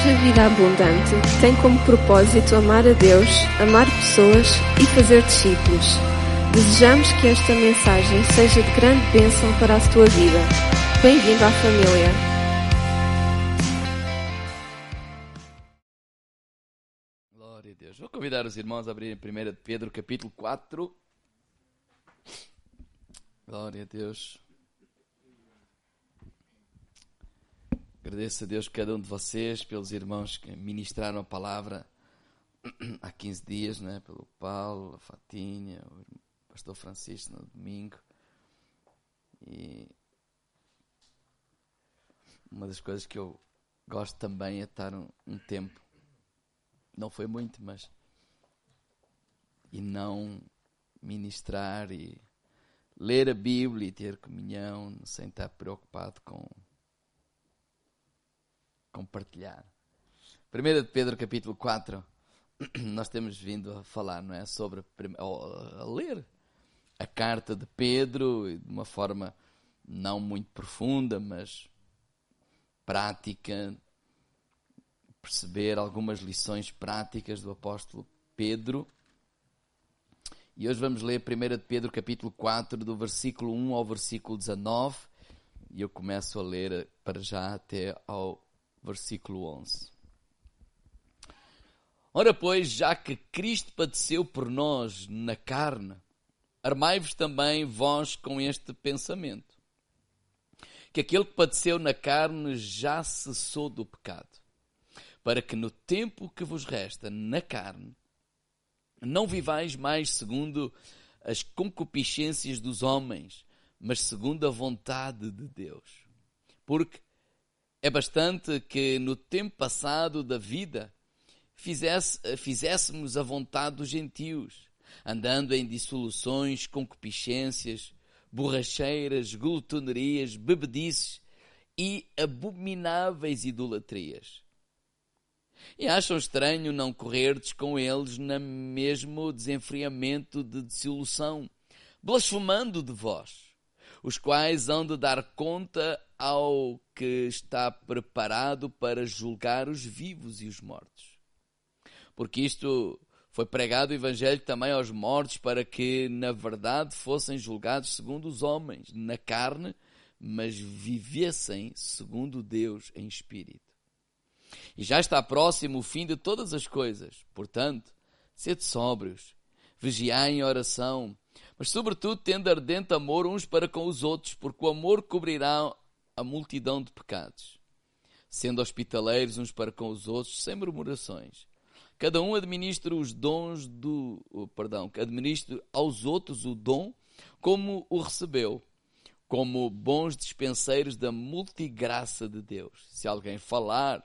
Igreja Vida Abundante tem como propósito amar a Deus, amar pessoas e fazer discípulos. Desejamos que esta mensagem seja de grande bênção para a tua vida. Bem-vindo à família. Glória a Deus. Vou convidar os irmãos a abrirem 1 Pedro capítulo 4. Glória a Deus. Agradeço a Deus cada um de vocês, pelos irmãos que ministraram a palavra há 15 dias, né? pelo Paulo, a Fatinha, o pastor Francisco no domingo. E uma das coisas que eu gosto também é estar um, um tempo, não foi muito, mas e não ministrar e ler a Bíblia e ter comunhão sem estar preocupado com compartilhar. 1 de Pedro capítulo 4, nós temos vindo a falar, não é? Sobre, a ler a carta de Pedro de uma forma não muito profunda, mas prática, perceber algumas lições práticas do apóstolo Pedro. E hoje vamos ler 1 de Pedro capítulo 4, do versículo 1 ao versículo 19, e eu começo a ler para já até ao versículo 11. Ora, pois, já que Cristo padeceu por nós na carne, armai-vos também vós com este pensamento: que aquele que padeceu na carne já cessou do pecado, para que no tempo que vos resta na carne, não vivais mais segundo as concupiscências dos homens, mas segundo a vontade de Deus. Porque é bastante que no tempo passado da vida fizesse, fizéssemos a vontade dos gentios, andando em dissoluções, concupiscências, borracheiras, glutonerias, bebedices e abomináveis idolatrias. E acham estranho não correrdes com eles no mesmo desenfriamento de dissolução, blasfemando de vós, os quais hão de dar conta ao que está preparado para julgar os vivos e os mortos. Porque isto foi pregado o Evangelho também aos mortos, para que, na verdade, fossem julgados segundo os homens, na carne, mas vivessem segundo Deus em espírito. E já está próximo o fim de todas as coisas. Portanto, sede sóbrios, vigiai em oração, mas sobretudo tendo ardente amor uns para com os outros, porque o amor cobrirá a multidão de pecados, sendo hospitaleiros uns para com os outros, sem murmurações. Cada um administra os dons do, oh, perdão, administra aos outros o dom como o recebeu, como bons dispenseiros da multigraça de Deus. Se alguém falar,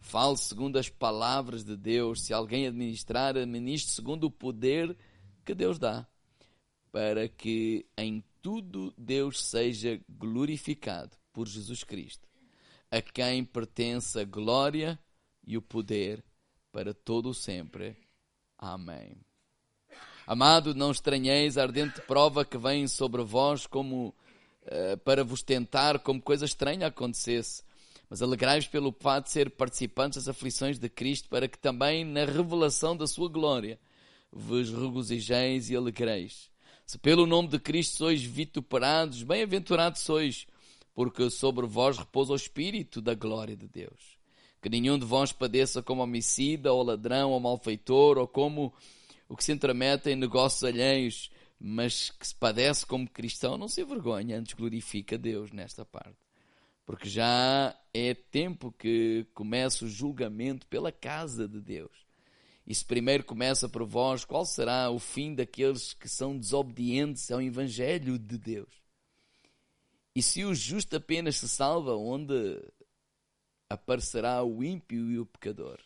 fale segundo as palavras de Deus. Se alguém administrar, administre segundo o poder que Deus dá, para que em tudo Deus seja glorificado por Jesus Cristo, a quem pertence a glória e o poder para todo o sempre. Amém. Amado, não estranheis a ardente prova que vem sobre vós como uh, para vos tentar como coisa estranha acontecesse, mas alegrai-vos pelo fato de ser participantes das aflições de Cristo, para que também na revelação da sua glória vos regozijeis e alegreis. Se pelo nome de Cristo sois vituperados, bem-aventurados sois, porque sobre vós repousa o Espírito da glória de Deus. Que nenhum de vós padeça como homicida, ou ladrão, ou malfeitor, ou como o que se intromete em negócios alheios, mas que se padece como cristão, não se envergonha, antes glorifica Deus nesta parte. Porque já é tempo que começa o julgamento pela casa de Deus. E se primeiro começa por vós, qual será o fim daqueles que são desobedientes ao Evangelho de Deus? E se o justo apenas se salva, onde aparecerá o ímpio e o pecador?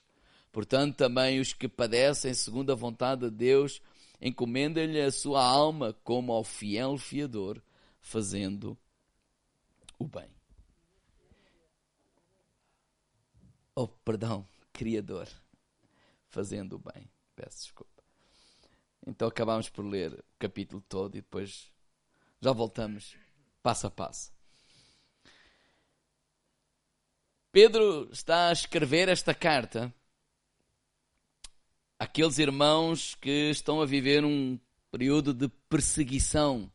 Portanto, também os que padecem segundo a vontade de Deus, encomendem-lhe a sua alma como ao fiel fiador, fazendo o bem. Oh, perdão, Criador, fazendo o bem. Peço desculpa. Então acabamos por ler o capítulo todo e depois já voltamos passo a passo. Pedro está a escrever esta carta àqueles irmãos que estão a viver um período de perseguição,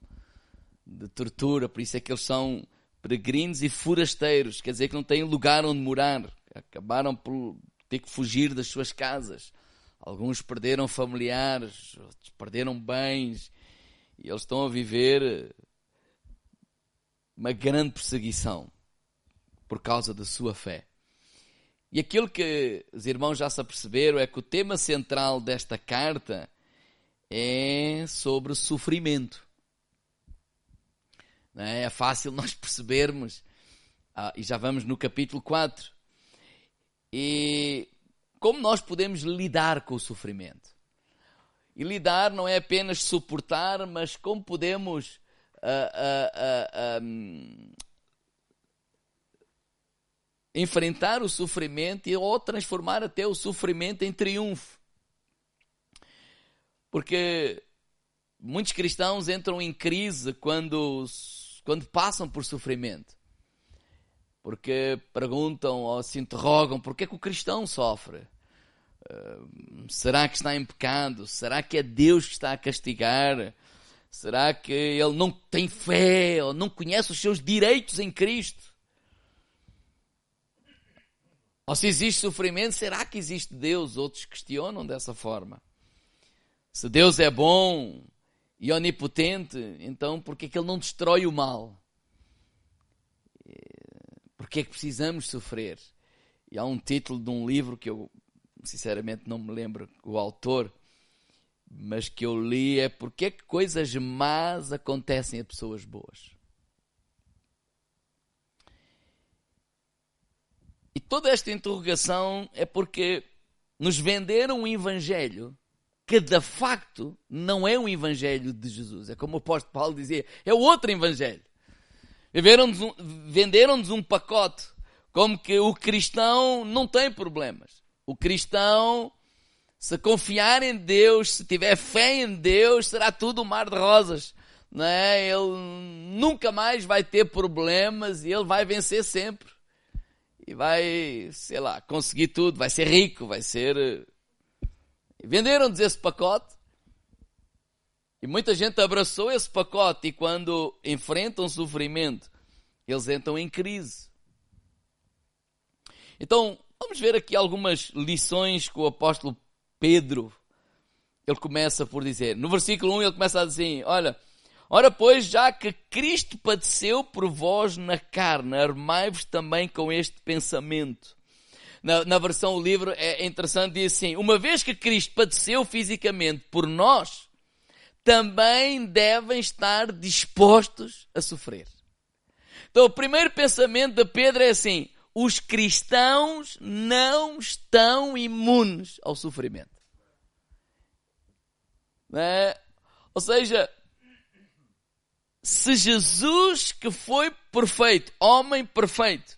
de tortura, por isso é que eles são peregrinos e forasteiros, quer dizer que não têm lugar onde morar, acabaram por ter que fugir das suas casas. Alguns perderam familiares, outros perderam bens, e eles estão a viver uma grande perseguição por causa da sua fé. E aquilo que os irmãos já se aperceberam é que o tema central desta carta é sobre sofrimento. É? é fácil nós percebermos, ah, e já vamos no capítulo 4, e como nós podemos lidar com o sofrimento. E lidar não é apenas suportar, mas como podemos uh, uh, uh, enfrentar o sofrimento e ou transformar até o sofrimento em triunfo. Porque muitos cristãos entram em crise quando, quando passam por sofrimento. Porque perguntam ou se interrogam por que, é que o cristão sofre? Uh, será que está em pecado? Será que é Deus que está a castigar? Será que ele não tem fé ou não conhece os seus direitos em Cristo? Ou se existe sofrimento, será que existe Deus? Outros questionam dessa forma. Se Deus é bom e onipotente, então por que, é que Ele não destrói o mal? Por que é que precisamos sofrer? E há um título de um livro que eu, sinceramente, não me lembro o autor, mas que eu li é Porque é que coisas más acontecem a pessoas boas? E toda esta interrogação é porque nos venderam um evangelho que de facto não é um evangelho de Jesus. É como o apóstolo Paulo dizia, é outro evangelho. Venderam-nos um pacote como que o cristão não tem problemas. O cristão, se confiar em Deus, se tiver fé em Deus, será tudo um mar de rosas. Não é? Ele nunca mais vai ter problemas e ele vai vencer sempre e vai, sei lá, conseguir tudo, vai ser rico, vai ser. Eh, venderam-nos esse pacote e muita gente abraçou esse pacote e quando enfrentam sofrimento, eles entram em crise. Então, vamos ver aqui algumas lições que o apóstolo Pedro ele começa por dizer. No versículo 1 ele começa a dizer: Olha, Ora, pois, já que Cristo padeceu por vós na carne, armai-vos também com este pensamento. Na, na versão do livro é interessante, diz assim: Uma vez que Cristo padeceu fisicamente por nós, também devem estar dispostos a sofrer. Então, o primeiro pensamento de Pedro é assim: os cristãos não estão imunes ao sofrimento. É? Ou seja, se Jesus, que foi perfeito, homem perfeito,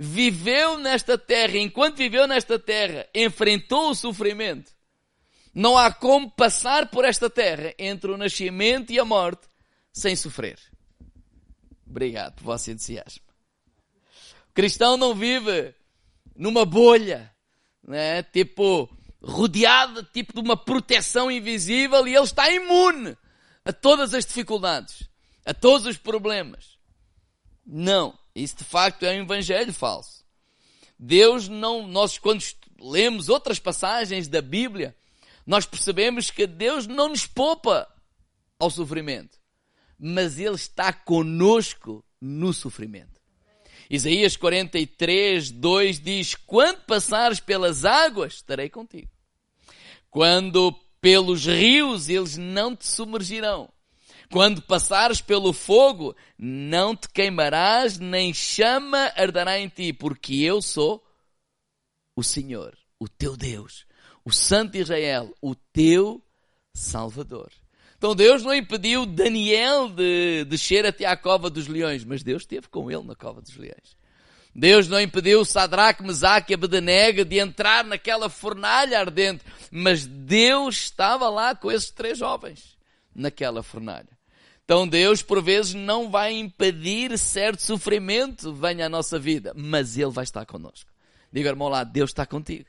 viveu nesta terra, enquanto viveu nesta terra, enfrentou o sofrimento, não há como passar por esta terra entre o nascimento e a morte sem sofrer. Obrigado por vosso entusiasmo. O cristão não vive numa bolha, né? tipo, rodeado tipo de uma proteção invisível e ele está imune a todas as dificuldades, a todos os problemas. Não, isso de facto é um evangelho falso. Deus não, nós quando lemos outras passagens da Bíblia, nós percebemos que Deus não nos poupa ao sofrimento, mas Ele está conosco no sofrimento. Isaías 43, 2 diz: Quando passares pelas águas, estarei contigo. Quando pelos rios eles não te submergirão. Quando passares pelo fogo, não te queimarás, nem chama arderá em ti, porque eu sou o Senhor, o teu Deus, o Santo Israel, o teu Salvador. Então Deus não impediu Daniel de descer até à cova dos leões, mas Deus esteve com ele na cova dos leões. Deus não impediu Sadraque, Mesaque e Abednego de entrar naquela fornalha ardente, mas Deus estava lá com esses três jovens naquela fornalha. Então Deus, por vezes, não vai impedir certo sofrimento venha à nossa vida, mas Ele vai estar conosco. Diga, irmão lá, Deus está contigo.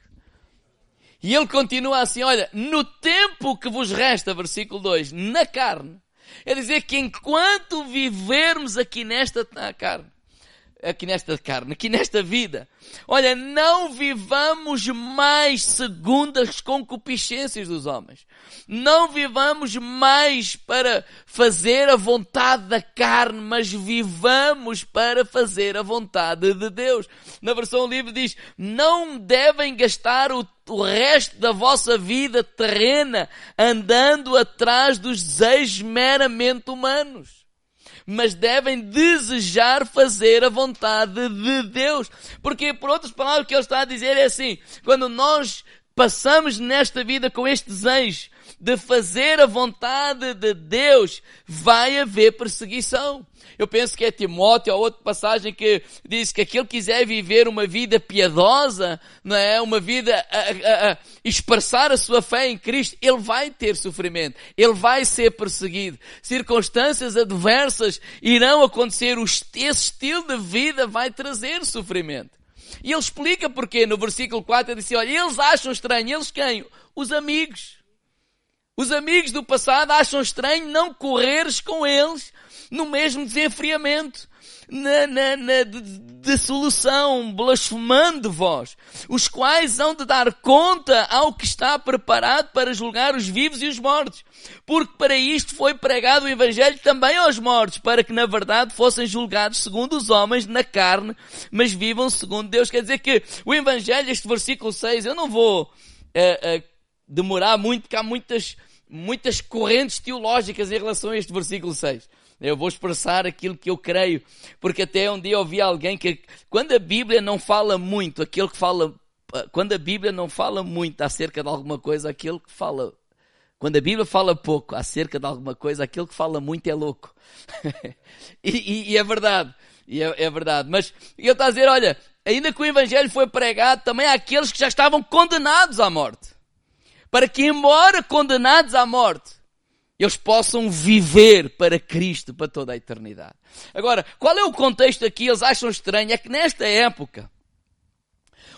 E ele continua assim, olha, no tempo que vos resta, versículo 2, na carne, é dizer que enquanto vivermos aqui nesta carne, aqui nesta carne, aqui nesta vida. Olha, não vivamos mais segundo as concupiscências dos homens. Não vivamos mais para fazer a vontade da carne, mas vivamos para fazer a vontade de Deus. Na versão livre diz, não devem gastar o o resto da vossa vida terrena andando atrás dos desejos meramente humanos mas devem desejar fazer a vontade de Deus. Porque, por outras palavras, o que ele está a dizer é assim, quando nós passamos nesta vida com este desejo de fazer a vontade de Deus, vai haver perseguição. Eu penso que é Timóteo, ou outra passagem que diz que aquele que quiser viver uma vida piedosa, não é? Uma vida a, a, a expressar a sua fé em Cristo, ele vai ter sofrimento, ele vai ser perseguido. Circunstâncias adversas irão acontecer, esse estilo de vida vai trazer sofrimento. E ele explica porque no versículo 4 ele diz: olha, eles acham estranho, eles quem? Os amigos. Os amigos do passado acham estranho não correres com eles no mesmo desenfriamento, na, na, na dissolução, blasfemando vós, os quais hão de dar conta ao que está preparado para julgar os vivos e os mortos. Porque para isto foi pregado o Evangelho também aos mortos, para que na verdade fossem julgados segundo os homens na carne, mas vivam segundo Deus. Quer dizer que o Evangelho, este versículo 6, eu não vou é, é, demorar muito, porque há muitas, muitas correntes teológicas em relação a este versículo 6. Eu vou expressar aquilo que eu creio, porque até um dia ouvi alguém que, quando a Bíblia não fala muito, aquele que fala, quando a Bíblia não fala muito acerca de alguma coisa, aquele que fala, quando a Bíblia fala pouco acerca de alguma coisa, aquele que fala muito é louco. e, e, e, é verdade, e é, é verdade. Mas ele está a dizer, olha, ainda que o Evangelho foi pregado também àqueles que já estavam condenados à morte. Para que, embora condenados à morte, eles possam viver para Cristo para toda a eternidade. Agora, qual é o contexto aqui? Eles acham estranho, é que nesta época,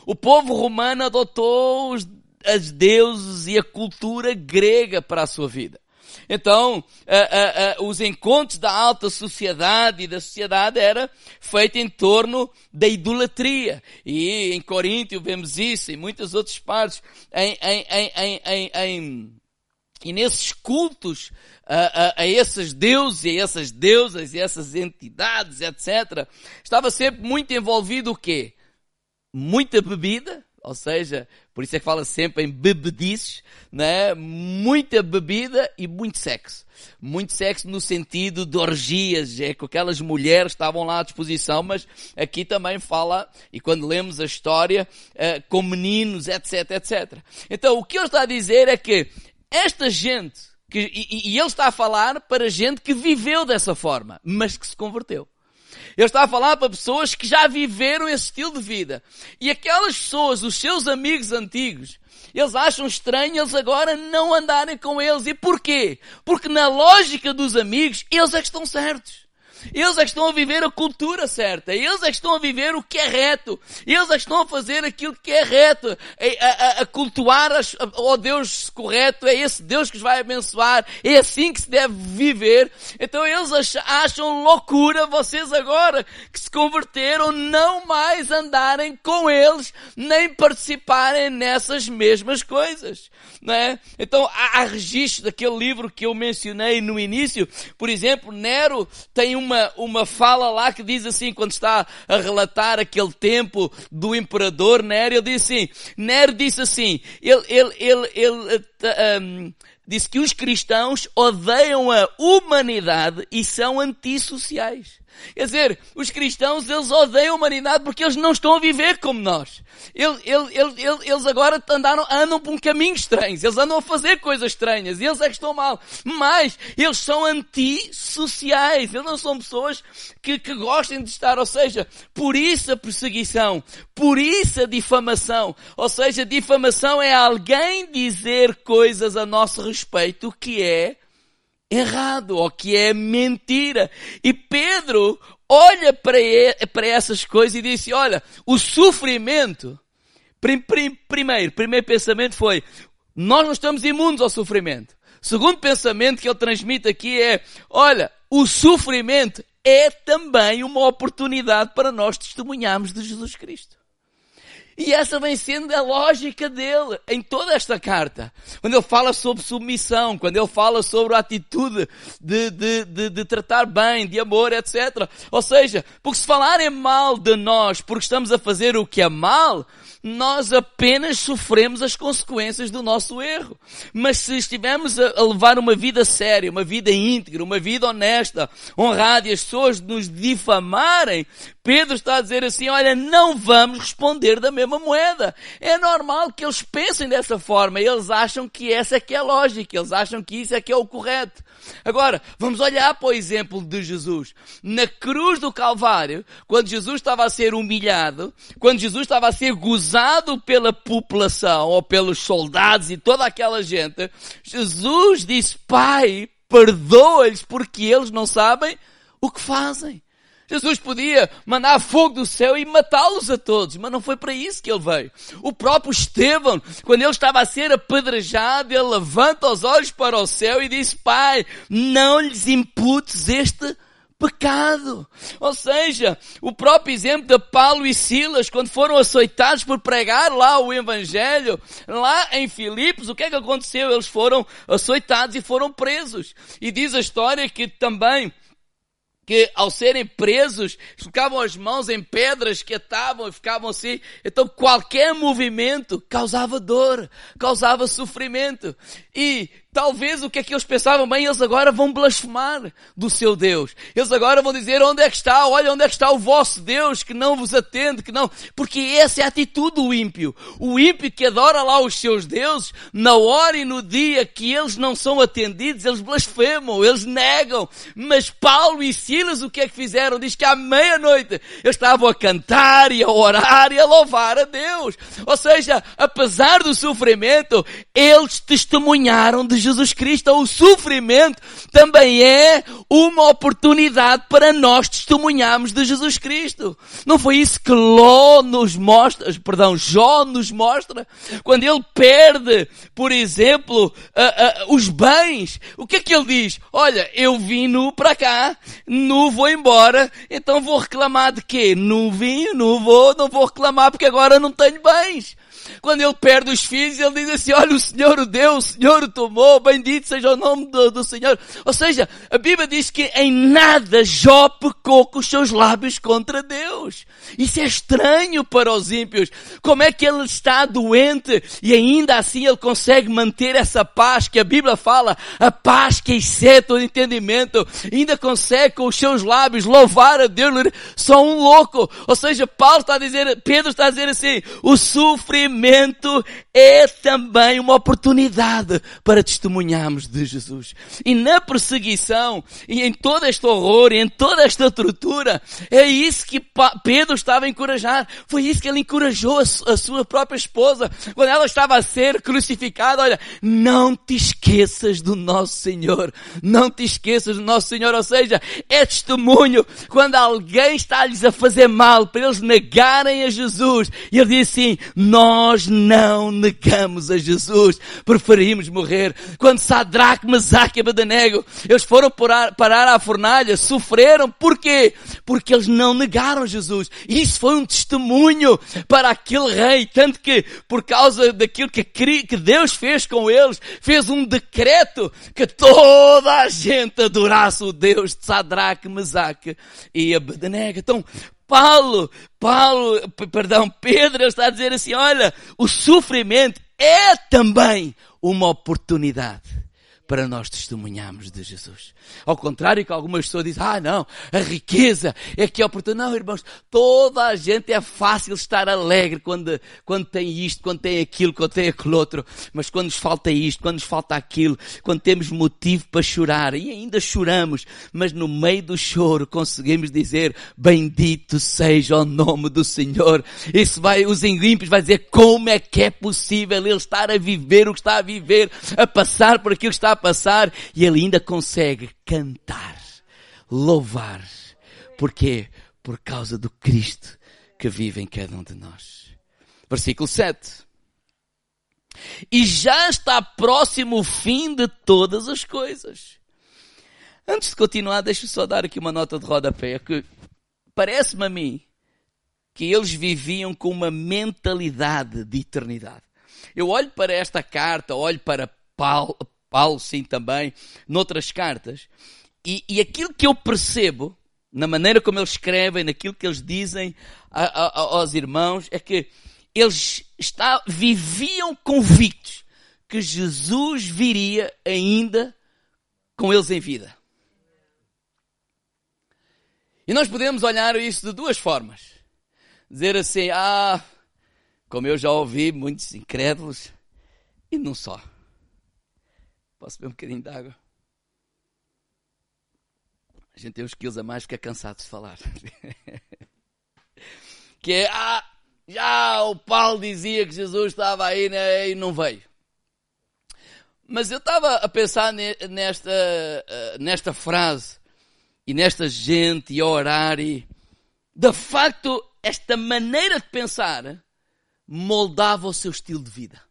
o povo romano adotou os, as deuses e a cultura grega para a sua vida. Então, uh, uh, uh, os encontros da alta sociedade e da sociedade era feito em torno da idolatria. E em Coríntio vemos isso, em muitas outras partes, em, em, em, e nesses cultos a, a, a esses deuses a essas deusas e essas entidades, etc., estava sempre muito envolvido o quê? Muita bebida, ou seja, por isso é que fala sempre em bebedices, né? Muita bebida e muito sexo. Muito sexo no sentido de orgias, é que aquelas mulheres estavam lá à disposição, mas aqui também fala, e quando lemos a história, uh, com meninos, etc, etc. Então, o que ele está a dizer é que esta gente, que, e, e ele está a falar para gente que viveu dessa forma, mas que se converteu. Ele está a falar para pessoas que já viveram esse estilo de vida. E aquelas pessoas, os seus amigos antigos, eles acham estranho eles agora não andarem com eles. E porquê? Porque na lógica dos amigos, eles é que estão certos. Eles é estão a viver a cultura certa. Eles é estão a viver o que é reto. Eles é estão a fazer aquilo que é reto. A, a, a cultuar as, o Deus correto. É esse Deus que os vai abençoar. É assim que se deve viver. Então eles acham loucura vocês agora que se converteram não mais andarem com eles nem participarem nessas mesmas coisas. Não é? Então há, há registros daquele livro que eu mencionei no início. Por exemplo, Nero tem uma uma, uma fala lá que diz assim, quando está a relatar aquele tempo do imperador Nero, ele diz assim, Nero disse assim, ele, ele, ele, ele um, eh, ehm, disse que os cristãos odeiam a humanidade e são antissociais. Quer dizer, os cristãos, eles odeiam a humanidade porque eles não estão a viver como nós. Eles, eles, eles agora andaram, andam por um caminho estranho. Eles andam a fazer coisas estranhas. Eles é que estão mal. Mas, eles são antissociais. Eles não são pessoas que, que gostem de estar. Ou seja, por isso a perseguição. Por isso a difamação. Ou seja, difamação é alguém dizer coisas a nosso respeito que é errado ou que é mentira. E Pedro olha para, essas coisas e disse, olha, o sofrimento, prim, prim, primeiro, primeiro pensamento foi, nós não estamos imunes ao sofrimento. Segundo pensamento que ele transmite aqui é, olha, o sofrimento é também uma oportunidade para nós testemunharmos de Jesus Cristo. E essa vem sendo a lógica dele em toda esta carta. Quando ele fala sobre submissão, quando ele fala sobre a atitude de, de, de, de, tratar bem, de amor, etc. Ou seja, porque se falarem mal de nós porque estamos a fazer o que é mal, nós apenas sofremos as consequências do nosso erro. Mas se estivermos a, levar uma vida séria, uma vida íntegra, uma vida honesta, honrada e as pessoas nos difamarem, Pedro está a dizer assim, olha, não vamos responder da mesma moeda. É normal que eles pensem dessa forma. Eles acham que essa é que é a lógica. Eles acham que isso é que é o correto. Agora, vamos olhar para o exemplo de Jesus. Na cruz do Calvário, quando Jesus estava a ser humilhado, quando Jesus estava a ser gozado pela população, ou pelos soldados e toda aquela gente, Jesus disse, Pai, perdoa-lhes porque eles não sabem o que fazem. Jesus podia mandar fogo do céu e matá-los a todos, mas não foi para isso que ele veio. O próprio Estevão, quando ele estava a ser apedrejado, ele levanta os olhos para o céu e diz, Pai, não lhes imputes este pecado. Ou seja, o próprio exemplo de Paulo e Silas, quando foram açoitados por pregar lá o Evangelho, lá em Filipos, o que é que aconteceu? Eles foram açoitados e foram presos. E diz a história que também que ao serem presos, ficavam as mãos em pedras que atavam e ficavam assim. Então qualquer movimento causava dor, causava sofrimento. E Talvez o que é que eles pensavam, bem, eles agora vão blasfemar do seu Deus. Eles agora vão dizer, onde é que está? Olha, onde é que está o vosso Deus que não vos atende, que não... Porque essa é a atitude do ímpio. O ímpio que adora lá os seus deuses, na hora e no dia que eles não são atendidos, eles blasfemam, eles negam. Mas Paulo e Silas o que é que fizeram? Diz que à meia-noite eles estavam a cantar e a orar e a louvar a Deus. Ou seja, apesar do sofrimento, eles testemunharam de Jesus Cristo, o sofrimento também é uma oportunidade para nós testemunharmos de Jesus Cristo. Não foi isso que Ló nos mostra, perdão, Jó nos mostra? Quando ele perde, por exemplo, os bens, o que é que ele diz? Olha, eu vim nu para cá, nu vou embora, então vou reclamar de quê? Nu vim, nu vou, não vou reclamar porque agora não tenho bens. Quando ele perde os filhos, ele diz assim, olha, o Senhor o deu, o Senhor o tomou, bendito seja o nome do, do Senhor. Ou seja, a Bíblia diz que em nada Jó pecou com os seus lábios contra Deus. Isso é estranho para os ímpios. Como é que ele está doente e ainda assim ele consegue manter essa paz que a Bíblia fala, a paz que excede o entendimento, ainda consegue com os seus lábios louvar a Deus, só um louco. Ou seja, Paulo está a dizer, Pedro está a dizer assim, o sofrimento momento é também uma oportunidade para testemunharmos de Jesus. E na perseguição, e em todo este horror, e em toda esta tortura, é isso que Pedro estava a encorajar. Foi isso que ele encorajou a, sua própria esposa. Quando ela estava a ser crucificada, olha, não te esqueças do nosso Senhor. Não te esqueças do nosso Senhor. Ou seja, é testemunho quando alguém está-lhes a fazer mal para eles negarem a Jesus. E ele diz assim, nós não negamos a Jesus. Preferimos morrer. Quando Sadraque, Mesaque e Abednego, eles foram parar, à fornalha, sofreram. Porquê? Porque eles não negaram Jesus. Isso foi um testemunho para aquele rei. Tanto que, por causa daquilo que, que Deus fez com eles, fez um decreto que toda a gente adorasse o Deus de Sadraque, Mesaque e Abednego. Então, Paulo, Paulo, perdão, Pedro está a dizer assim, olha, o sofrimento é também uma oportunidade para nós testemunharmos de Jesus. Ao contrário que algumas pessoas dizem, ah não, a riqueza é que é oportuna. Não, irmãos, toda a gente é fácil estar alegre quando, quando tem isto, quando tem aquilo, quando tem aquele outro. Mas quando nos falta isto, quando nos falta aquilo, quando temos motivo para chorar, e ainda choramos, mas no meio do choro conseguimos dizer, bendito seja o nome do Senhor. Isso vai, os ímpios vai dizer, como é que é possível ele estar a viver o que está a viver, a passar por aquilo que está a passar e ele ainda consegue cantar, louvar. Porquê? Por causa do Cristo que vive em cada um de nós. Versículo 7. E já está próximo o fim de todas as coisas. Antes de continuar, deixa só dar aqui uma nota de rodapé, que parece-me a mim que eles viviam com uma mentalidade de eternidade. Eu olho para esta carta, olho para Paulo, Paulo sim também, noutras cartas, e, e aquilo que eu percebo, na maneira como eles escrevem, naquilo que eles dizem a, a, aos irmãos, é que eles está, viviam convictos que Jesus viria ainda com eles em vida. E nós podemos olhar isso de duas formas. Dizer assim, ah, como eu já ouvi muitos incrédulos, e não só. Posso beber um bocadinho de água? A gente tem uns quilos a mais, fica cansado de falar. que é, ah, já o Paulo dizia que Jesus estava aí né, e não veio. Mas eu estava a pensar nesta, eh, nesta frase e nesta gente e a orar e de facto esta maneira de pensar moldava o seu estilo de vida.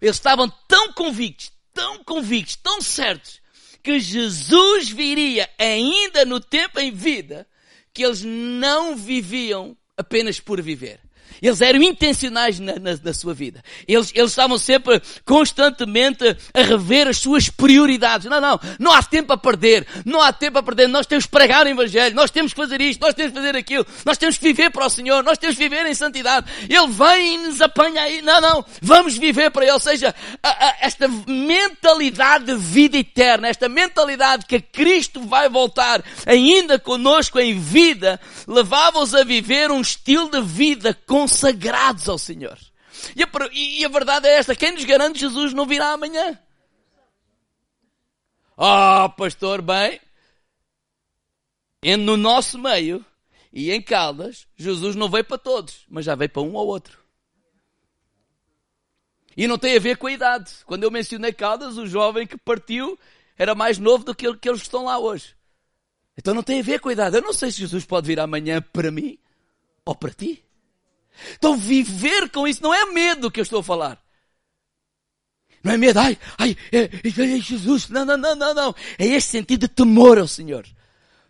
Eles estavam tão convictos, tão convictos, tão certos que Jesus viria ainda no tempo em vida que eles não viviam apenas por viver. Eles eram intencionais na, na, na, sua vida. Eles, eles estavam sempre, constantemente, a rever as suas prioridades. Não, não. Não há tempo a perder. Não há tempo a perder. Nós temos que pregar o Evangelho. Nós temos que fazer isto. Nós temos que fazer aquilo. Nós temos que viver para o Senhor. Nós temos que viver em santidade. Ele vem e nos apanha aí. Não, não. Vamos viver para Ele. Ou seja, a, a, esta mentalidade de vida eterna, esta mentalidade que Cristo vai voltar ainda conosco em vida, levava-os a viver um estilo de vida com consagrados ao Senhor. E a, e a verdade é esta: quem nos garante Jesus não virá amanhã? Oh, pastor, bem, no nosso meio e em Caldas, Jesus não veio para todos, mas já veio para um ou outro. E não tem a ver com a idade. Quando eu mencionei Caldas, o jovem que partiu era mais novo do que aqueles que estão lá hoje. Então não tem a ver com a idade. Eu não sei se Jesus pode vir amanhã para mim ou para ti. Então viver com isso não é medo que eu estou a falar. Não é medo, ai, ai, é, é, é Jesus. Não, não, não, não, não. É este sentido de temor ao Senhor.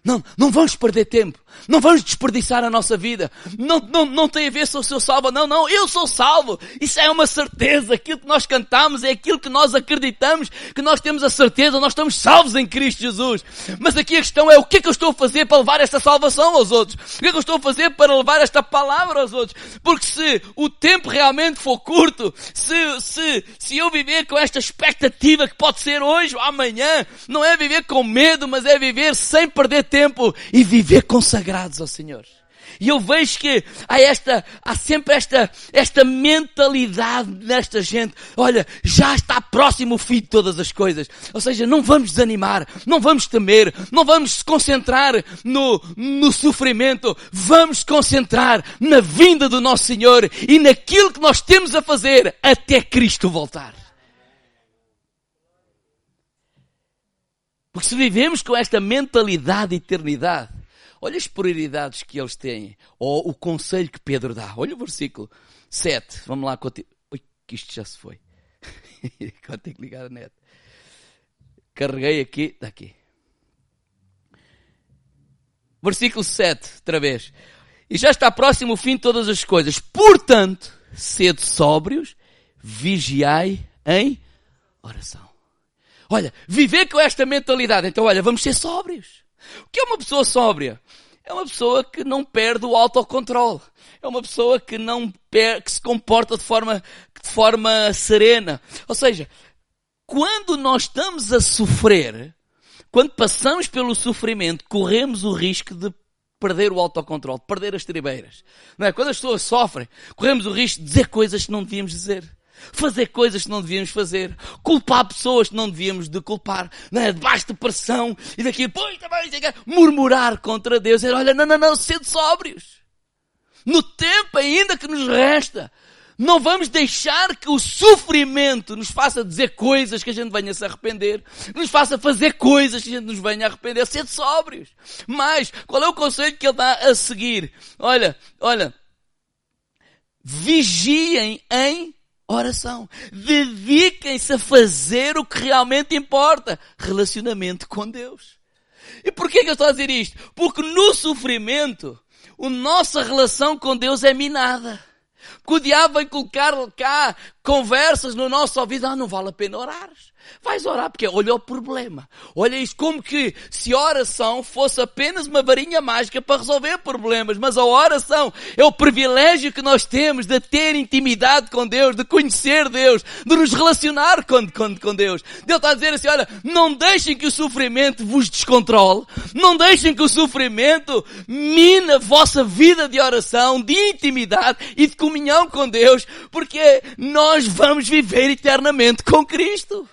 Não, não vamos perder tempo. Não vamos desperdiçar a nossa vida. Não, não, não tem a ver se eu sou salvo. Não, não, eu sou salvo. Isso é uma certeza. Aquilo que nós cantamos é aquilo que nós acreditamos, que nós temos a certeza, nós estamos salvos em Cristo Jesus. Mas aqui a questão é o que é que eu estou a fazer para levar esta salvação aos outros? O que é que eu estou a fazer para levar esta palavra aos outros? Porque se o tempo realmente for curto, se, se, se eu viver com esta expectativa que pode ser hoje ou amanhã, não é viver com medo, mas é viver sem perder tempo tempo e viver consagrados ao Senhor. E eu vejo que há esta, há sempre esta, esta mentalidade nesta gente. Olha, já está próximo o fim de todas as coisas. Ou seja, não vamos desanimar, não vamos temer, não vamos se concentrar no, no sofrimento. Vamos concentrar na vinda do nosso Senhor e naquilo que nós temos a fazer até Cristo voltar. Porque se vivemos com esta mentalidade de eternidade, olha as prioridades que eles têm, ou o conselho que Pedro dá. Olha o versículo 7. Vamos lá, continu... Ui, que isto já se foi. Agora tenho que ligar a net. Carreguei aqui, daqui. Versículo 7, outra vez. E já está próximo o fim de todas as coisas. Portanto, sede sóbrios, vigiai em oração. Olha, viver com esta mentalidade. Então, olha, vamos ser sóbrios. O que é uma pessoa sóbria? É uma pessoa que não perde o autocontrole. É uma pessoa que não per que se comporta de forma, de forma serena. Ou seja, quando nós estamos a sofrer, quando passamos pelo sofrimento, corremos o risco de perder o autocontrole, de perder as tribeiras. Não é? Quando as pessoas sofrem, corremos o risco de dizer coisas que não devíamos dizer fazer coisas que não devíamos fazer, culpar pessoas que não devíamos de culpar, não é? debaixo de pressão, e daqui, pois também, murmurar contra Deus, e olha, não, não, não, sede sóbrios. No tempo ainda que nos resta, Não vamos deixar que o sofrimento nos faça dizer coisas que a gente venha se arrepender, nos faça fazer coisas que a gente nos venha arrepender, ser sóbrios. Mas, qual é o conselho que ele dá a seguir? Olha, olha, vigiem em oração. Dediquem-se a fazer o que realmente importa. Relacionamento com Deus. E por que, que eu estou a dizer isto? Porque no sofrimento, a nossa relação com Deus é minada. Que o diabo vai colocar cá conversas no nosso ouvido. Ah, não vale a pena orar. Vais orar porque olha o problema. Olha isso como que se a oração fosse apenas uma varinha mágica para resolver problemas, mas a oração é o privilégio que nós temos de ter intimidade com Deus, de conhecer Deus, de nos relacionar com, com, com Deus. Deus está a dizer assim, olha, não deixem que o sofrimento vos descontrole, não deixem que o sofrimento mine a vossa vida de oração, de intimidade e de comunhão com Deus, porque nós vamos viver eternamente com Cristo.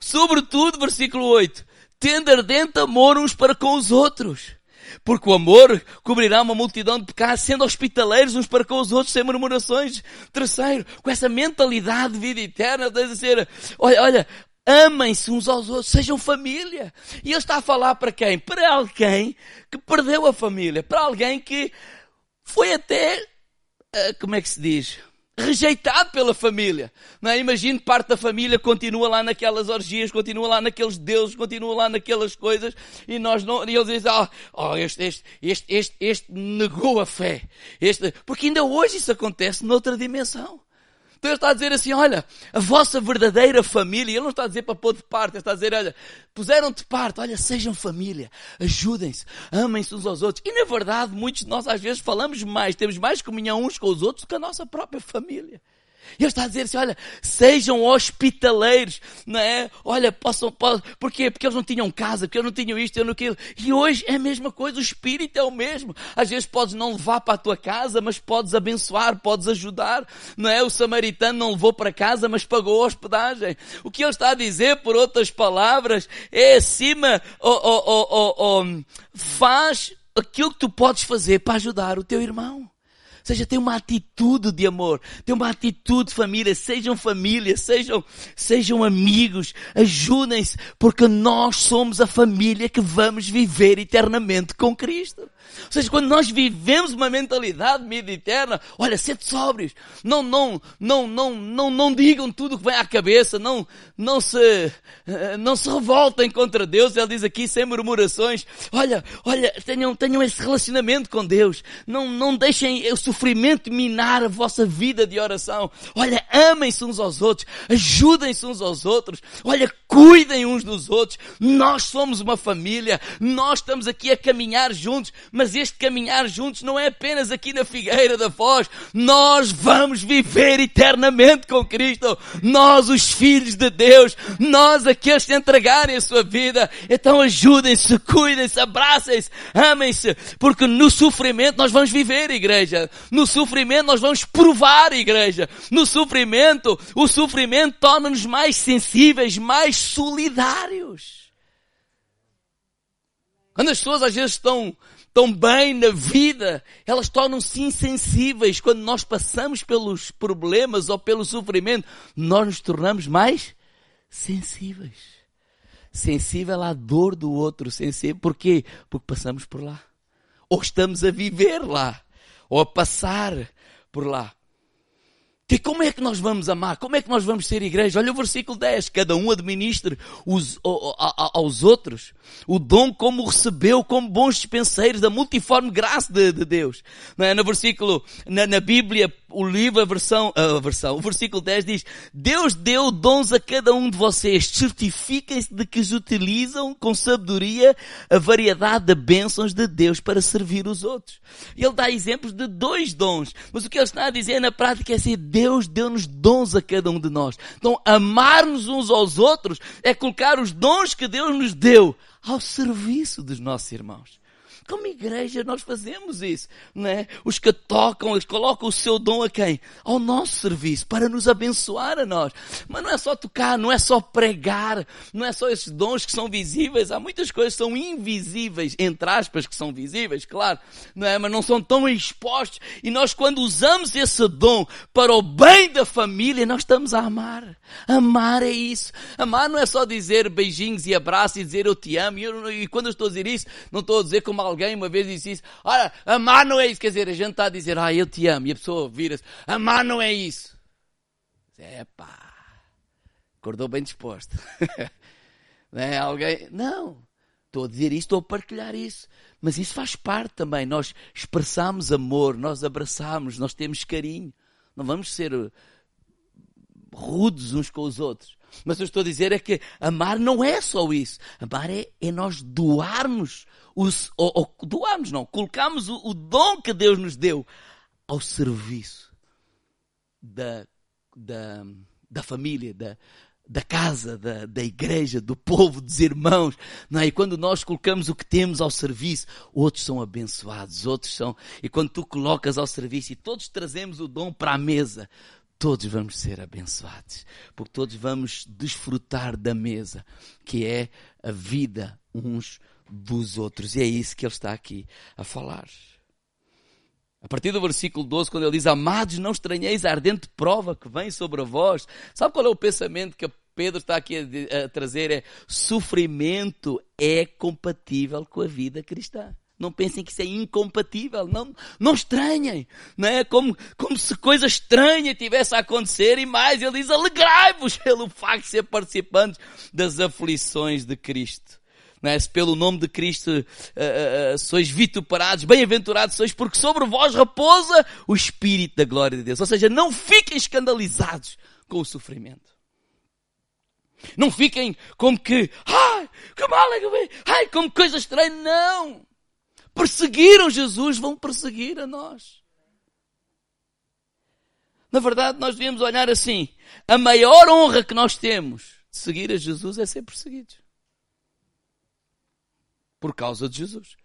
Sobretudo, versículo 8, tendo ardente amor uns para com os outros. Porque o amor cobrirá uma multidão de pecados, sendo hospitaleiros uns para com os outros, sem murmurações. Terceiro, com essa mentalidade de vida eterna, de dizer, olha, olha, amem-se uns aos outros, sejam família. E ele está a falar para quem? Para alguém que perdeu a família, para alguém que foi até, eh, como é que se diz? rejeitado pela família. Não é? Imagine parte da família continua lá naquelas orgias, continua lá naqueles deuses, continua lá naquelas coisas e nós não, e eles dizem, ah, oh, este, este, este, este, este negou a fé. Este, porque ainda hoje isso acontece noutra dimensão. Então ele está a dizer assim, olha, a vossa verdadeira família, ele não está a dizer para pôr de parte, ele está a dizer, olha, puseram de parte, olha, sejam família, ajudem-se, amem-se uns aos outros. E na verdade, muitos de nós às vezes falamos mais, temos mais comunhão uns com os outros do que a nossa própria família. Ele está a dizer assim, olha, sejam hospitaleiros, não é? Olha, possam, possam, porquê? Porque eles não tinham casa, porque eles não tinham isto, eu não aquilo. E hoje é a mesma coisa, o Espírito é o mesmo. Às vezes podes não levar para a tua casa, mas podes abençoar, podes ajudar, não é? O samaritano não levou para casa, mas pagou a hospedagem. O que ele está a dizer, por outras palavras, é acima, oh, oh, oh, oh, oh, faz aquilo que tu podes fazer para ajudar o teu irmão seja, tem uma atitude de amor, tem uma atitude de família, sejam família, sejam, sejam amigos, ajudem-se, porque nós somos a família que vamos viver eternamente com Cristo. Ou seja, quando nós vivemos uma mentalidade eterna, olha, sede sóbrios, não, não, não, não, não, não digam tudo o que vem à cabeça, não, não se, eh, não se revoltem contra Deus, ele diz aqui sem murmurações, olha, olha, tenham, tenham esse relacionamento com Deus, não, não deixem o sofrimento minar a vossa vida de oração, olha, amem-se uns aos outros, ajudem-se uns aos outros, olha, cuidem uns dos outros, nós somos uma família, nós estamos aqui a caminhar juntos, mas este caminhar juntos não é apenas aqui na Figueira da Foz. Nós vamos viver eternamente com Cristo. Nós, os filhos de Deus. Nós, aqueles que entregarem a sua vida. Então ajudem-se, cuidem-se, abracem-se, amem-se. Porque no sofrimento nós vamos viver, igreja. No sofrimento nós vamos provar, igreja. No sofrimento, o sofrimento torna-nos mais sensíveis, mais solidários. Quando as pessoas às vezes estão tão bem na vida, elas tornam-se insensíveis. Quando nós passamos pelos problemas ou pelo sofrimento, nós nos tornamos mais sensíveis. Sensível à dor do outro, sensível. Porquê? Porque passamos por lá. Ou estamos a viver lá. Ou a passar por lá. Que como é que nós vamos amar? Como é que nós vamos ser igreja? Olha o versículo 10. Cada um administre os, aos outros o dom como recebeu, como bons dispenseiros da multiforme graça de, de Deus. É? No versículo, na, na, Bíblia, o livro, a versão, a versão, o versículo 10 diz, Deus deu dons a cada um de vocês. Certifiquem-se de que os utilizam com sabedoria a variedade de bênçãos de Deus para servir os outros. Ele dá exemplos de dois dons. Mas o que ele está a dizer na prática é assim, Deus deu-nos dons a cada um de nós. Então, amar-nos uns aos outros é colocar os dons que Deus nos deu ao serviço dos nossos irmãos. Como igreja nós fazemos isso, não é? Os que tocam, eles colocam o seu dom a quem? Ao nosso serviço, para nos abençoar a nós. Mas não é só tocar, não é só pregar, não é só esses dons que são visíveis. Há muitas coisas que são invisíveis, entre aspas, que são visíveis, claro, não é? Mas não são tão expostos. E nós quando usamos esse dom para o bem da família, nós estamos a amar. Amar é isso. Amar não é só dizer beijinhos e abraços e dizer eu te amo. E, eu, e quando eu estou a dizer isso, não estou a dizer como alguém uma vez disse isso. Olha, amar não é isso. Quer dizer, a gente está a dizer, ah, eu te amo. E a pessoa vira-se, amar não é isso. É pá. Acordou bem disposto. não é alguém? Não. Estou a dizer isso, estou a partilhar isso. Mas isso faz parte também. Nós expressamos amor, nós abraçamos, nós temos carinho. Não vamos ser rudes uns com os outros. Mas eu estou a dizer é que amar não é só isso. Amar é, é nós doarmos, os, ou, ou doarmos não, colocamos o, o dom que Deus nos deu ao serviço da, da, da família, da, da casa, da, da igreja, do povo, dos irmãos. Não é? E quando nós colocamos o que temos ao serviço, outros são abençoados, outros são. E quando tu colocas ao serviço e todos trazemos o dom para a mesa, todos vamos ser abençoados, porque todos vamos desfrutar da mesa, que é a vida uns dos outros. E é isso que ele está aqui a falar. A partir do versículo 12, quando ele diz: Amados, não estranheis a ardente prova que vem sobre vós. Sabe qual é o pensamento que Pedro está aqui a, a trazer? É sofrimento é compatível com a vida cristã. Não pensem que isso é incompatível. Não, não estranhem. Não é como, como se coisa estranha tivesse a acontecer. E mais, ele diz: alegrai-vos pelo facto de ser participantes das aflições de Cristo. Não é? Se pelo nome de Cristo uh, uh, sois vituperados, bem-aventurados sois, porque sobre vós repousa o Espírito da glória de Deus. Ou seja, não fiquem escandalizados com o sofrimento. Não fiquem como que, ai, que mal é que ai, como coisa estranha. Não! Perseguiram Jesus, vão perseguir a nós. Na verdade, nós devemos olhar assim: a maior honra que nós temos de seguir a Jesus é ser perseguidos. Por causa de Jesus.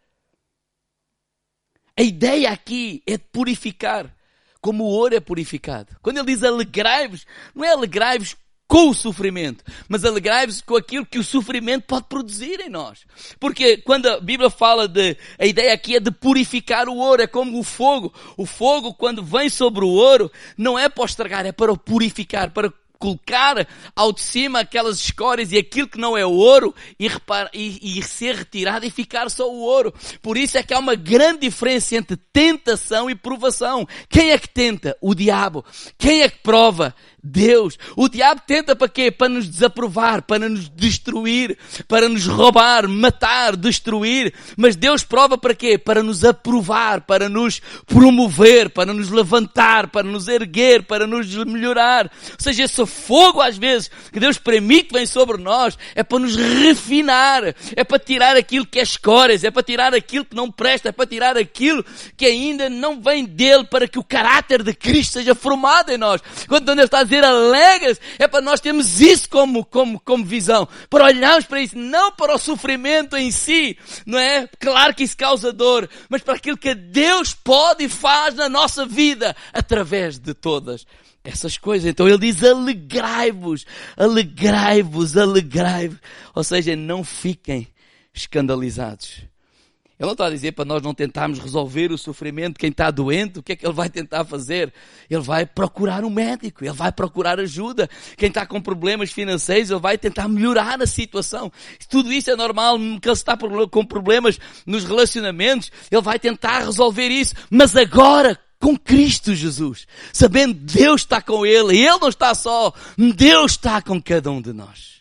A ideia aqui é de purificar, como o ouro é purificado. Quando ele diz alegrai-vos, não é alegrai-vos com o sofrimento, mas alegrai-vos com aquilo que o sofrimento pode produzir em nós. Porque quando a Bíblia fala de, a ideia aqui é de purificar o ouro, é como o fogo. O fogo, quando vem sobre o ouro, não é para estragar, é para o purificar, para colocar ao de cima aquelas escórias e aquilo que não é ouro e, repara, e, e, ser retirado e ficar só o ouro. Por isso é que há uma grande diferença entre tentação e provação. Quem é que tenta? O diabo. Quem é que prova? Deus. O diabo tenta para quê? Para nos desaprovar, para nos destruir, para nos roubar, matar, destruir. Mas Deus prova para quê? Para nos aprovar, para nos promover, para nos levantar, para nos erguer, para nos melhorar. Ou seja, esse fogo às vezes que Deus permite vem sobre nós é para nos refinar, é para tirar aquilo que é escórias, é para tirar aquilo que não presta, é para tirar aquilo que ainda não vem dele para que o caráter de Cristo seja formado em nós. Quando Deus está a dizer alegres, é para nós termos isso como, como, como visão. Para olharmos para isso, não para o sofrimento em si, não é? Claro que isso causa dor, mas para aquilo que Deus pode e faz na nossa vida, através de todas essas coisas. Então ele diz: alegrai-vos, alegrai-vos, alegrai-vos. Ou seja, não fiquem escandalizados. Ele não está a dizer para nós não tentarmos resolver o sofrimento de quem está doente. O que é que ele vai tentar fazer? Ele vai procurar um médico, ele vai procurar ajuda. Quem está com problemas financeiros, ele vai tentar melhorar a situação. Tudo isso é normal, que ele está com problemas nos relacionamentos, ele vai tentar resolver isso. Mas agora, com Cristo Jesus, sabendo Deus está com ele, ele não está só, Deus está com cada um de nós.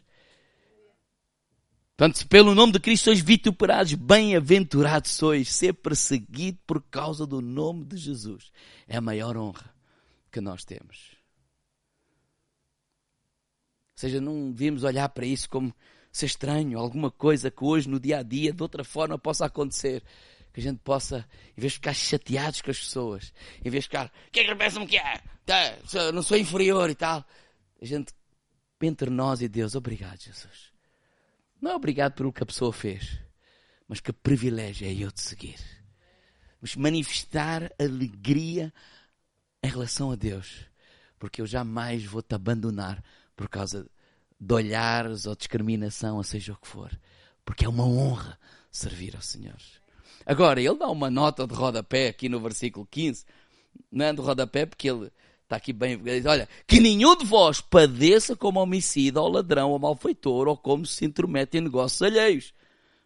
Portanto, pelo nome de Cristo sois vituperados, bem-aventurados sois, ser perseguido por causa do nome de Jesus. É a maior honra que nós temos. Ou seja, não devíamos olhar para isso como ser estranho, alguma coisa que hoje, no dia a dia, de outra forma possa acontecer. Que a gente possa, em vez de ficar chateados com as pessoas, em vez de ficar, o que é que pensam que é? Tá, não sou inferior e tal. A gente, entre nós e Deus, obrigado, Jesus não é obrigado pelo que a pessoa fez, mas que privilégio é eu te seguir. Vamos manifestar alegria em relação a Deus, porque eu jamais vou te abandonar por causa de olhares ou discriminação, ou seja o que for, porque é uma honra servir ao Senhor. Agora, ele dá uma nota de rodapé aqui no versículo 15, não é de rodapé, porque ele está aqui bem, olha, que nenhum de vós padeça como homicida, ou ladrão, ou malfeitor, ou como se intromete em negócios alheios.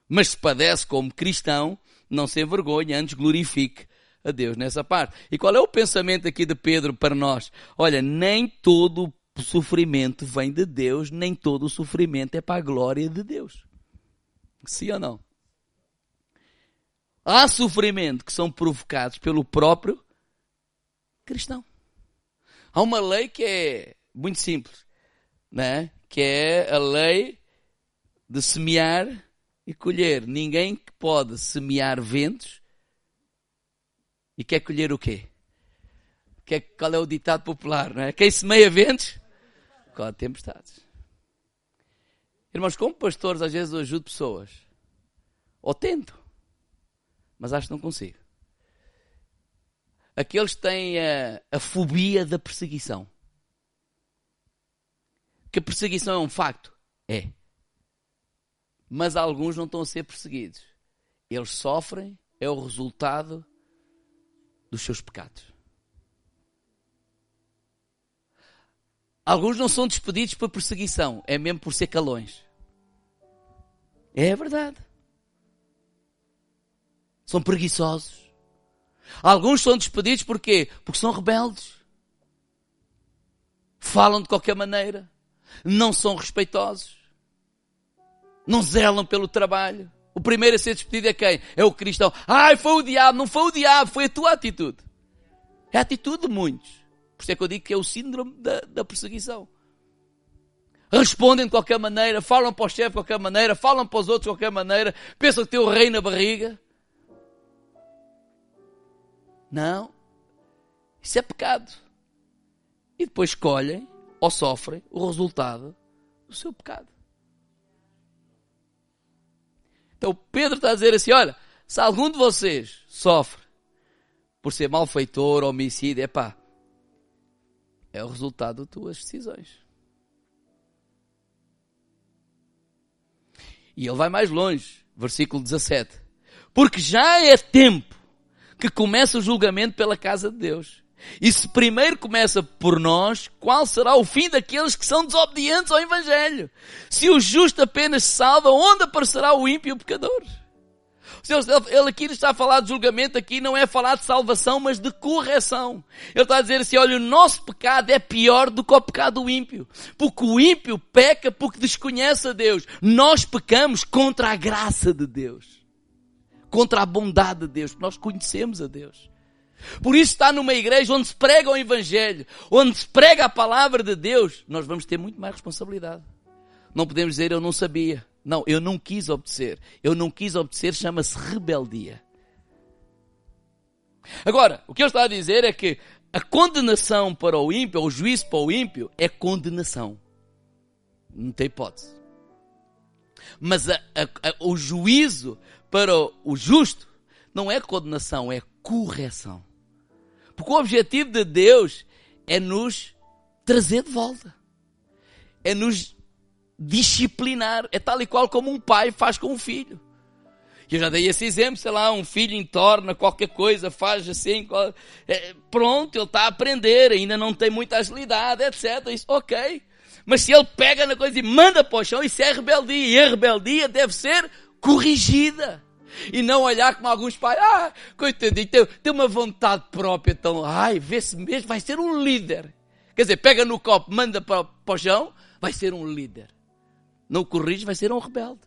Mas se padece como cristão, não se envergonhe, antes glorifique a Deus nessa parte. E qual é o pensamento aqui de Pedro para nós? Olha, nem todo sofrimento vem de Deus, nem todo sofrimento é para a glória de Deus. Sim ou não? Há sofrimento que são provocados pelo próprio cristão. Há uma lei que é muito simples, né? que é a lei de semear e colher. Ninguém pode semear ventos e quer colher o quê? Quer, qual é o ditado popular? Não é? Quem semeia ventos, colhe tempestades. Irmãos, como pastores, às vezes eu ajudo pessoas. Ou tento. Mas acho que não consigo. Aqueles que têm a, a fobia da perseguição. Que a perseguição é um facto? É. Mas alguns não estão a ser perseguidos. Eles sofrem, é o resultado dos seus pecados. Alguns não são despedidos por perseguição, é mesmo por ser calões. É verdade. São preguiçosos. Alguns são despedidos porquê? Porque são rebeldes. Falam de qualquer maneira. Não são respeitosos. Não zelam pelo trabalho. O primeiro a ser despedido é quem? É o cristão. Ai, foi o diabo. Não foi o diabo, foi a tua atitude. É a atitude de muitos. Por isso é que eu digo que é o síndrome da, da perseguição. Respondem de qualquer maneira, falam para o chefe de qualquer maneira, falam para os outros de qualquer maneira, pensam que tem o rei na barriga. Não. Isso é pecado. E depois escolhem ou sofrem o resultado do seu pecado. Então Pedro está a dizer assim: olha, se algum de vocês sofre por ser malfeitor, homicídio, é pá, é o resultado de tuas decisões. E ele vai mais longe, versículo 17. Porque já é tempo que começa o julgamento pela casa de Deus. E se primeiro começa por nós, qual será o fim daqueles que são desobedientes ao Evangelho? Se o justo apenas se salva, onde aparecerá o ímpio e o pecador? Ele aqui está a falar de julgamento, aqui não é falar de salvação, mas de correção. Ele está a dizer assim, olha, o nosso pecado é pior do que o pecado do ímpio. Porque o ímpio peca porque desconhece a Deus. Nós pecamos contra a graça de Deus. Contra a bondade de Deus, porque nós conhecemos a Deus. Por isso está numa igreja onde se prega o Evangelho, onde se prega a palavra de Deus, nós vamos ter muito mais responsabilidade. Não podemos dizer eu não sabia. Não, eu não quis obedecer. Eu não quis obedecer chama-se rebeldia. Agora, o que eu estou a dizer é que a condenação para o ímpio, ou o juízo para o ímpio, é condenação. Não tem hipótese. Mas a, a, a, o juízo para o justo não é condenação, é correção. Porque o objetivo de Deus é nos trazer de volta. É nos disciplinar. É tal e qual como um pai faz com um filho. Eu já dei esse exemplo, sei lá, um filho entorna qualquer coisa, faz assim, é, pronto, ele está a aprender, ainda não tem muita agilidade, etc. Isso, ok. Mas se ele pega na coisa e manda para o chão, isso é rebeldia. E a rebeldia deve ser corrigida. E não olhar como alguns pais, ah, coitadinho, tem, tem uma vontade própria, então, ai, vê-se mesmo, vai ser um líder. Quer dizer, pega no copo, manda para, para o chão, vai ser um líder. Não corrige, vai ser um rebelde.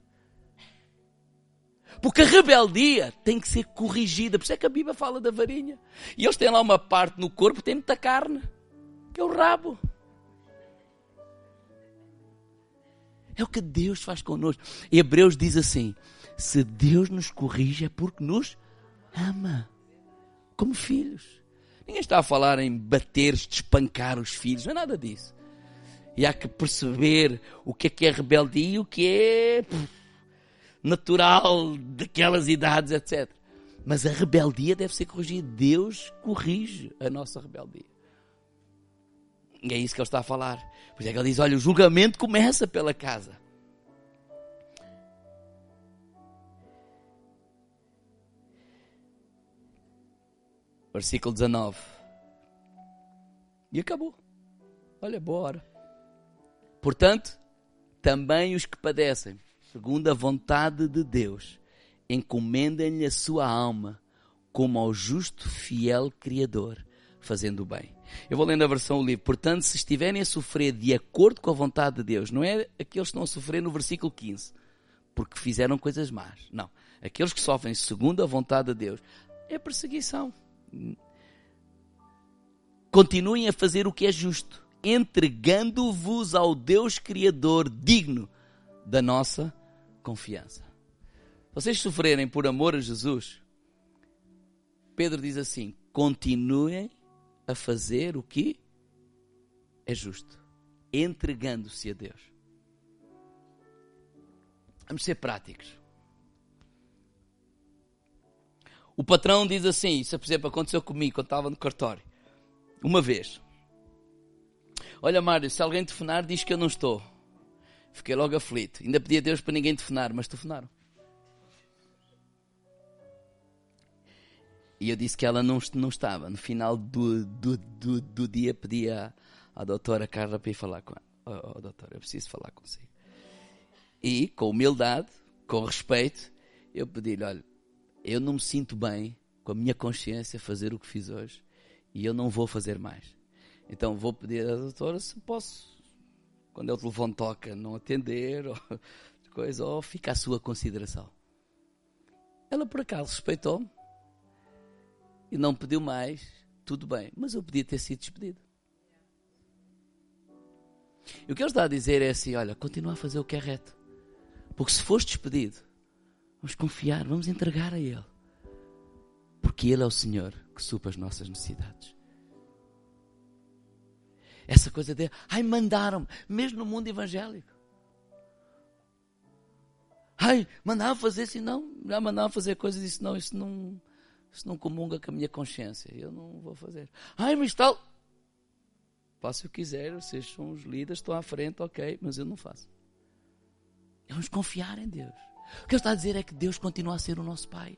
Porque a rebeldia tem que ser corrigida. Por isso é que a Bíblia fala da varinha. E eles têm lá uma parte no corpo tem muita carne, que é o rabo. É o que Deus faz connosco. Hebreus diz assim: se Deus nos corrige é porque nos ama. Como filhos. Ninguém está a falar em bater, espancar os filhos, não é nada disso. E há que perceber o que é que é rebeldia e o que é natural daquelas idades, etc. Mas a rebeldia deve ser corrigida. Deus corrige a nossa rebeldia. E é isso que ele está a falar. Pois é que ele diz: olha, o julgamento começa pela casa. Versículo 19. E acabou. Olha, boa hora. Portanto, também os que padecem, segundo a vontade de Deus, encomendem-lhe a sua alma, como ao justo, fiel Criador, fazendo o bem. Eu vou lendo a versão do livro. Portanto, se estiverem a sofrer de acordo com a vontade de Deus, não é aqueles que estão a sofrer no versículo 15, porque fizeram coisas más. Não. Aqueles que sofrem segundo a vontade de Deus, é perseguição. Continuem a fazer o que é justo, entregando-vos ao Deus Criador digno da nossa confiança. Vocês sofrerem por amor a Jesus, Pedro diz assim: continuem a fazer o que é justo, entregando-se a Deus. Vamos ser práticos. O patrão diz assim: Isso, por exemplo, aconteceu comigo quando estava no cartório. Uma vez. Olha, Mário, se alguém telefonar, diz que eu não estou. Fiquei logo aflito. Ainda pedi a Deus para ninguém telefonar, mas telefonaram. E eu disse que ela não, não estava. No final do, do, do, do dia, pedi à, à doutora Carla para ir falar com ela. Oh, oh, doutora, eu preciso falar consigo. E, com humildade, com respeito, eu pedi-lhe: olha, eu não me sinto bem com a minha consciência fazer o que fiz hoje e eu não vou fazer mais. Então vou pedir à doutora se posso, quando o telefone toca, não atender ou coisa, ou fica à sua consideração. Ela por acaso respeitou-me e não pediu mais, tudo bem, mas eu podia ter sido despedido. E o que ele está a dizer é assim: olha, continua a fazer o que é reto. Porque se foste despedido, vamos confiar, vamos entregar a Ele. Porque Ele é o Senhor que supra as nossas necessidades. Essa coisa de, ai, mandaram-me, mesmo no mundo evangélico. Ai, mandavam fazer assim, não, já mandavam fazer coisas e disse, não, isso não, isso não comunga com a minha consciência. Eu não vou fazer. Ai, mas tal. Faça o que quiser, vocês são os líderes, estão à frente, ok, mas eu não faço. Vamos confiar em Deus. O que ele está a dizer é que Deus continua a ser o nosso Pai.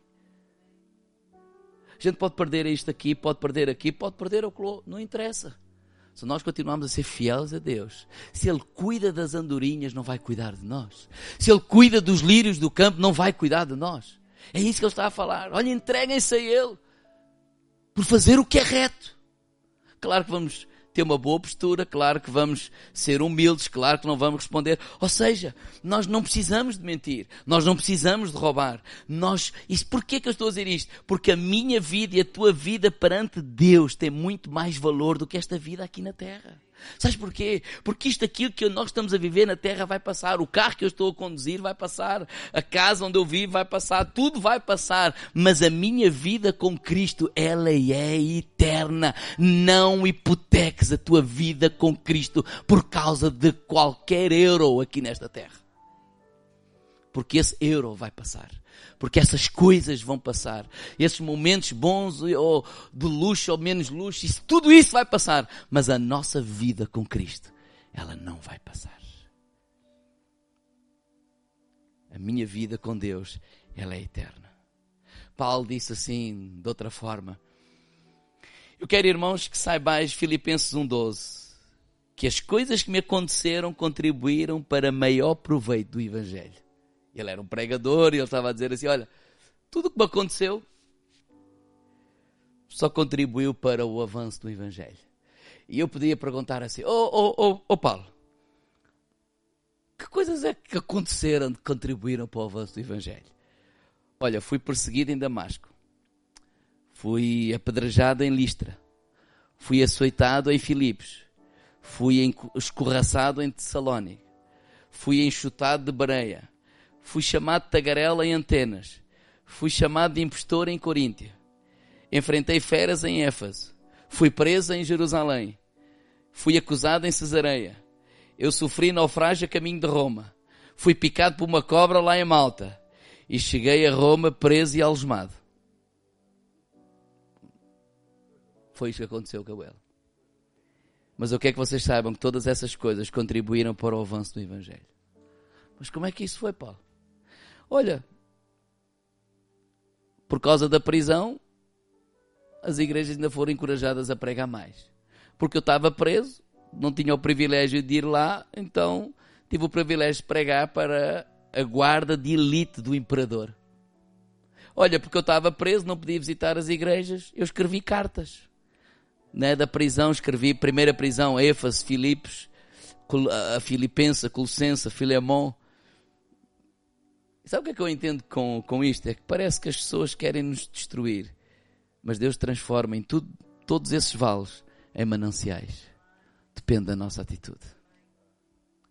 A gente pode perder isto aqui, pode perder aqui, pode perder o que não interessa. Se nós continuarmos a ser fiéis a Deus, se Ele cuida das andorinhas, não vai cuidar de nós. Se Ele cuida dos lírios do campo, não vai cuidar de nós. É isso que ele está a falar. Olha, entreguem-se a ele por fazer o que é reto. Claro que vamos ter uma boa postura, claro que vamos ser humildes, claro que não vamos responder. Ou seja, nós não precisamos de mentir, nós não precisamos de roubar. Nós, isso, porquê que eu estou a dizer isto? Porque a minha vida e a tua vida perante Deus tem muito mais valor do que esta vida aqui na terra. Sabes porquê? Porque isto aquilo que nós estamos a viver na terra vai passar, o carro que eu estou a conduzir vai passar, a casa onde eu vivo vai passar, tudo vai passar, mas a minha vida com Cristo, ela é eterna. Não hipoteques a tua vida com Cristo por causa de qualquer euro aqui nesta terra. Porque esse euro vai passar porque essas coisas vão passar. Esses momentos bons ou de luxo ou menos luxo, isso, tudo isso vai passar. Mas a nossa vida com Cristo, ela não vai passar. A minha vida com Deus, ela é eterna. Paulo disse assim, de outra forma. Eu quero, irmãos, que saibais Filipenses 1,12, que as coisas que me aconteceram contribuíram para maior proveito do Evangelho. Ele era um pregador e ele estava a dizer assim: Olha, tudo o que me aconteceu só contribuiu para o avanço do Evangelho. E eu podia perguntar assim: Ô oh, oh, oh, oh, Paulo, que coisas é que aconteceram que contribuíram para o avanço do Evangelho? Olha, fui perseguido em Damasco, fui apedrejado em Listra, fui açoitado em Filipos, fui escorraçado em Tessalónica, fui enxutado de Bereia, Fui chamado de tagarela em Antenas. Fui chamado de impostor em Coríntia. Enfrentei feras em Éfeso. Fui preso em Jerusalém. Fui acusado em Cesareia. Eu sofri naufrágio a caminho de Roma. Fui picado por uma cobra lá em Malta. e cheguei a Roma preso e algemado. Foi isso que aconteceu com ele. Mas eu quero que vocês saibam que todas essas coisas contribuíram para o avanço do Evangelho. Mas como é que isso foi, Paulo? Olha, por causa da prisão, as igrejas ainda foram encorajadas a pregar mais. Porque eu estava preso, não tinha o privilégio de ir lá, então tive o privilégio de pregar para a guarda de elite do imperador. Olha, porque eu estava preso, não podia visitar as igrejas, eu escrevi cartas. Né, da prisão, escrevi primeira prisão, Éfase, Filipos, a Filipensa, Colossense, Filemon. Sabe o que é que eu entendo com, com isto? É que parece que as pessoas querem nos destruir, mas Deus transforma em tudo, todos esses vales em mananciais. Depende da nossa atitude.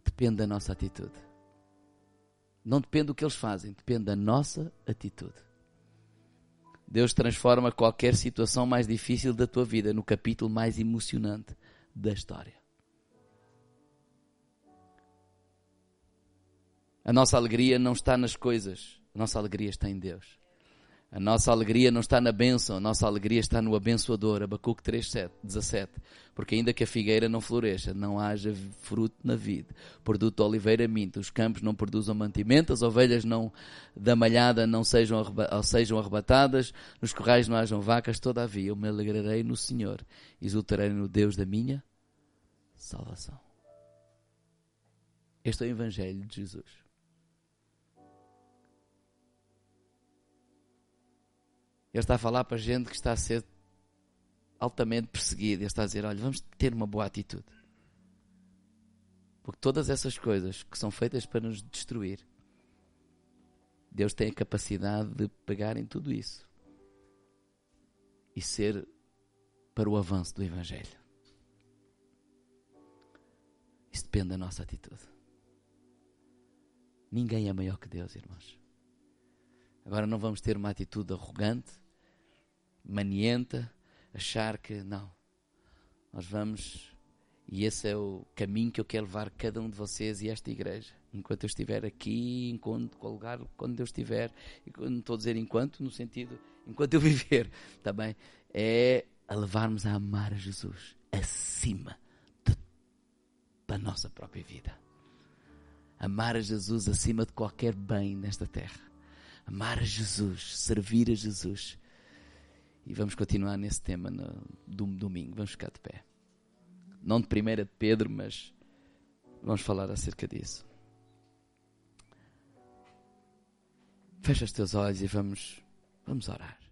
Depende da nossa atitude. Não depende do que eles fazem, depende da nossa atitude. Deus transforma qualquer situação mais difícil da tua vida no capítulo mais emocionante da história. A nossa alegria não está nas coisas, a nossa alegria está em Deus. A nossa alegria não está na bênção, a nossa alegria está no abençoador. Abacuque 3, 7, 17. Porque ainda que a figueira não floresça, não haja fruto na vida, produto oliveira minta, os campos não produzam mantimento, as ovelhas não, da malhada não sejam, sejam arrebatadas, nos corrais não hajam vacas, todavia eu me alegrarei no Senhor, exultarei no Deus da minha salvação. Este é o Evangelho de Jesus. Ele está a falar para gente que está a ser altamente perseguida. Ele está a dizer: olha, vamos ter uma boa atitude. Porque todas essas coisas que são feitas para nos destruir, Deus tem a capacidade de pegar em tudo isso e ser para o avanço do Evangelho. Isso depende da nossa atitude. Ninguém é maior que Deus, irmãos. Agora não vamos ter uma atitude arrogante, manienta, achar que não. Nós vamos, e esse é o caminho que eu quero levar cada um de vocês e esta igreja. Enquanto eu estiver aqui, enquanto qual lugar, quando eu estiver, não estou a dizer enquanto, no sentido, enquanto eu viver, também, tá é a levarmos a amar a Jesus acima de, da nossa própria vida. Amar a Jesus acima de qualquer bem nesta terra. Amar a Jesus, servir a Jesus e vamos continuar nesse tema no domingo. Vamos ficar de pé. Não de primeira de Pedro, mas vamos falar acerca disso. Fecha os teus olhos e vamos, vamos orar.